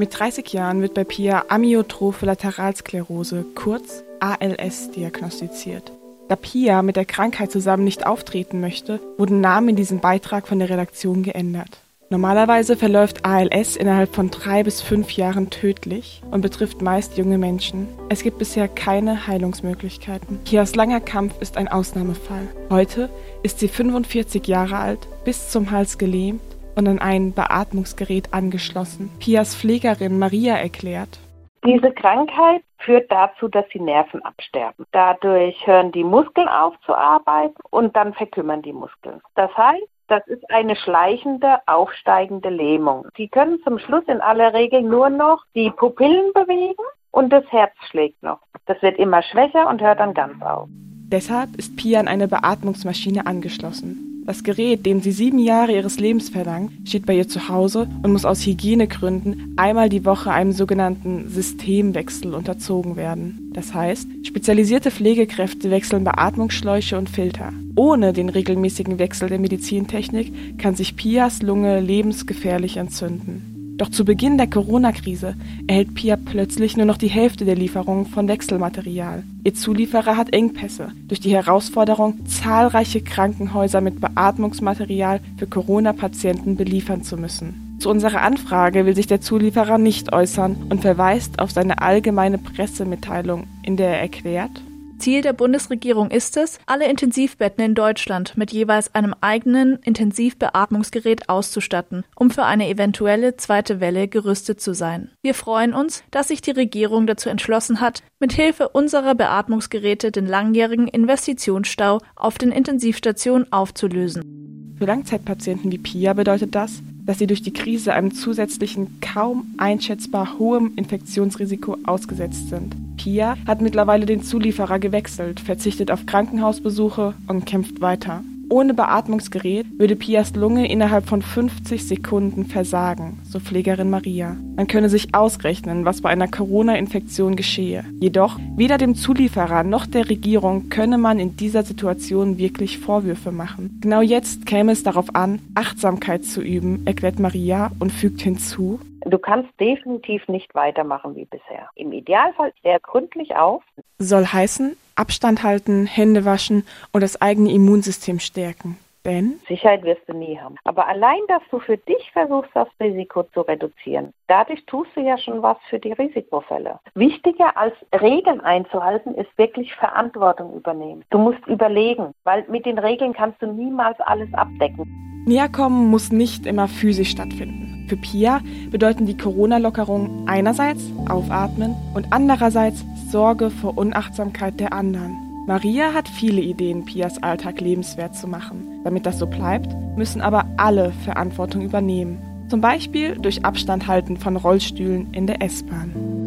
Mit 30 Jahren wird bei Pia Amyotrophe Lateralsklerose, kurz ALS, diagnostiziert. Da Pia mit der Krankheit zusammen nicht auftreten möchte, wurden Namen in diesem Beitrag von der Redaktion geändert. Normalerweise verläuft ALS innerhalb von drei bis fünf Jahren tödlich und betrifft meist junge Menschen. Es gibt bisher keine Heilungsmöglichkeiten. Pias langer Kampf ist ein Ausnahmefall. Heute ist sie 45 Jahre alt, bis zum Hals gelähmt und an ein Beatmungsgerät angeschlossen. Pias Pflegerin Maria erklärt, diese Krankheit führt dazu, dass die Nerven absterben. Dadurch hören die Muskeln auf zu arbeiten und dann verkümmern die Muskeln. Das heißt, das ist eine schleichende, aufsteigende Lähmung. Sie können zum Schluss in aller Regel nur noch die Pupillen bewegen und das Herz schlägt noch. Das wird immer schwächer und hört dann ganz auf. Deshalb ist Pia an eine Beatmungsmaschine angeschlossen. Das Gerät, dem sie sieben Jahre ihres Lebens verdankt, steht bei ihr zu Hause und muss aus Hygienegründen einmal die Woche einem sogenannten Systemwechsel unterzogen werden. Das heißt, spezialisierte Pflegekräfte wechseln Beatmungsschläuche und Filter. Ohne den regelmäßigen Wechsel der Medizintechnik kann sich Pias Lunge lebensgefährlich entzünden. Doch zu Beginn der Corona-Krise erhält Pia plötzlich nur noch die Hälfte der Lieferungen von Wechselmaterial. Ihr Zulieferer hat Engpässe durch die Herausforderung, zahlreiche Krankenhäuser mit Beatmungsmaterial für Corona-Patienten beliefern zu müssen. Zu unserer Anfrage will sich der Zulieferer nicht äußern und verweist auf seine allgemeine Pressemitteilung, in der er erklärt, Ziel der Bundesregierung ist es, alle Intensivbetten in Deutschland mit jeweils einem eigenen Intensivbeatmungsgerät auszustatten, um für eine eventuelle zweite Welle gerüstet zu sein. Wir freuen uns, dass sich die Regierung dazu entschlossen hat, mit Hilfe unserer Beatmungsgeräte den langjährigen Investitionsstau auf den Intensivstationen aufzulösen. Für Langzeitpatienten wie Pia bedeutet das, dass sie durch die Krise einem zusätzlichen, kaum einschätzbar hohem Infektionsrisiko ausgesetzt sind. Pia hat mittlerweile den Zulieferer gewechselt, verzichtet auf Krankenhausbesuche und kämpft weiter. Ohne Beatmungsgerät würde Pias Lunge innerhalb von 50 Sekunden versagen, so Pflegerin Maria. Man könne sich ausrechnen, was bei einer Corona-Infektion geschehe. Jedoch weder dem Zulieferer noch der Regierung könne man in dieser Situation wirklich Vorwürfe machen. Genau jetzt käme es darauf an, Achtsamkeit zu üben, erklärt Maria und fügt hinzu, Du kannst definitiv nicht weitermachen wie bisher. Im Idealfall sehr gründlich auf. Soll heißen, Abstand halten, Hände waschen und das eigene Immunsystem stärken. Denn Sicherheit wirst du nie haben. Aber allein, dass du für dich versuchst, das Risiko zu reduzieren, dadurch tust du ja schon was für die Risikofälle. Wichtiger als Regeln einzuhalten, ist wirklich Verantwortung übernehmen. Du musst überlegen, weil mit den Regeln kannst du niemals alles abdecken. Näherkommen muss nicht immer physisch stattfinden. Für Pia bedeuten die Corona-Lockerungen einerseits Aufatmen und andererseits Sorge vor Unachtsamkeit der anderen. Maria hat viele Ideen, Pias Alltag lebenswert zu machen. Damit das so bleibt, müssen aber alle Verantwortung übernehmen. Zum Beispiel durch Abstand halten von Rollstühlen in der S-Bahn.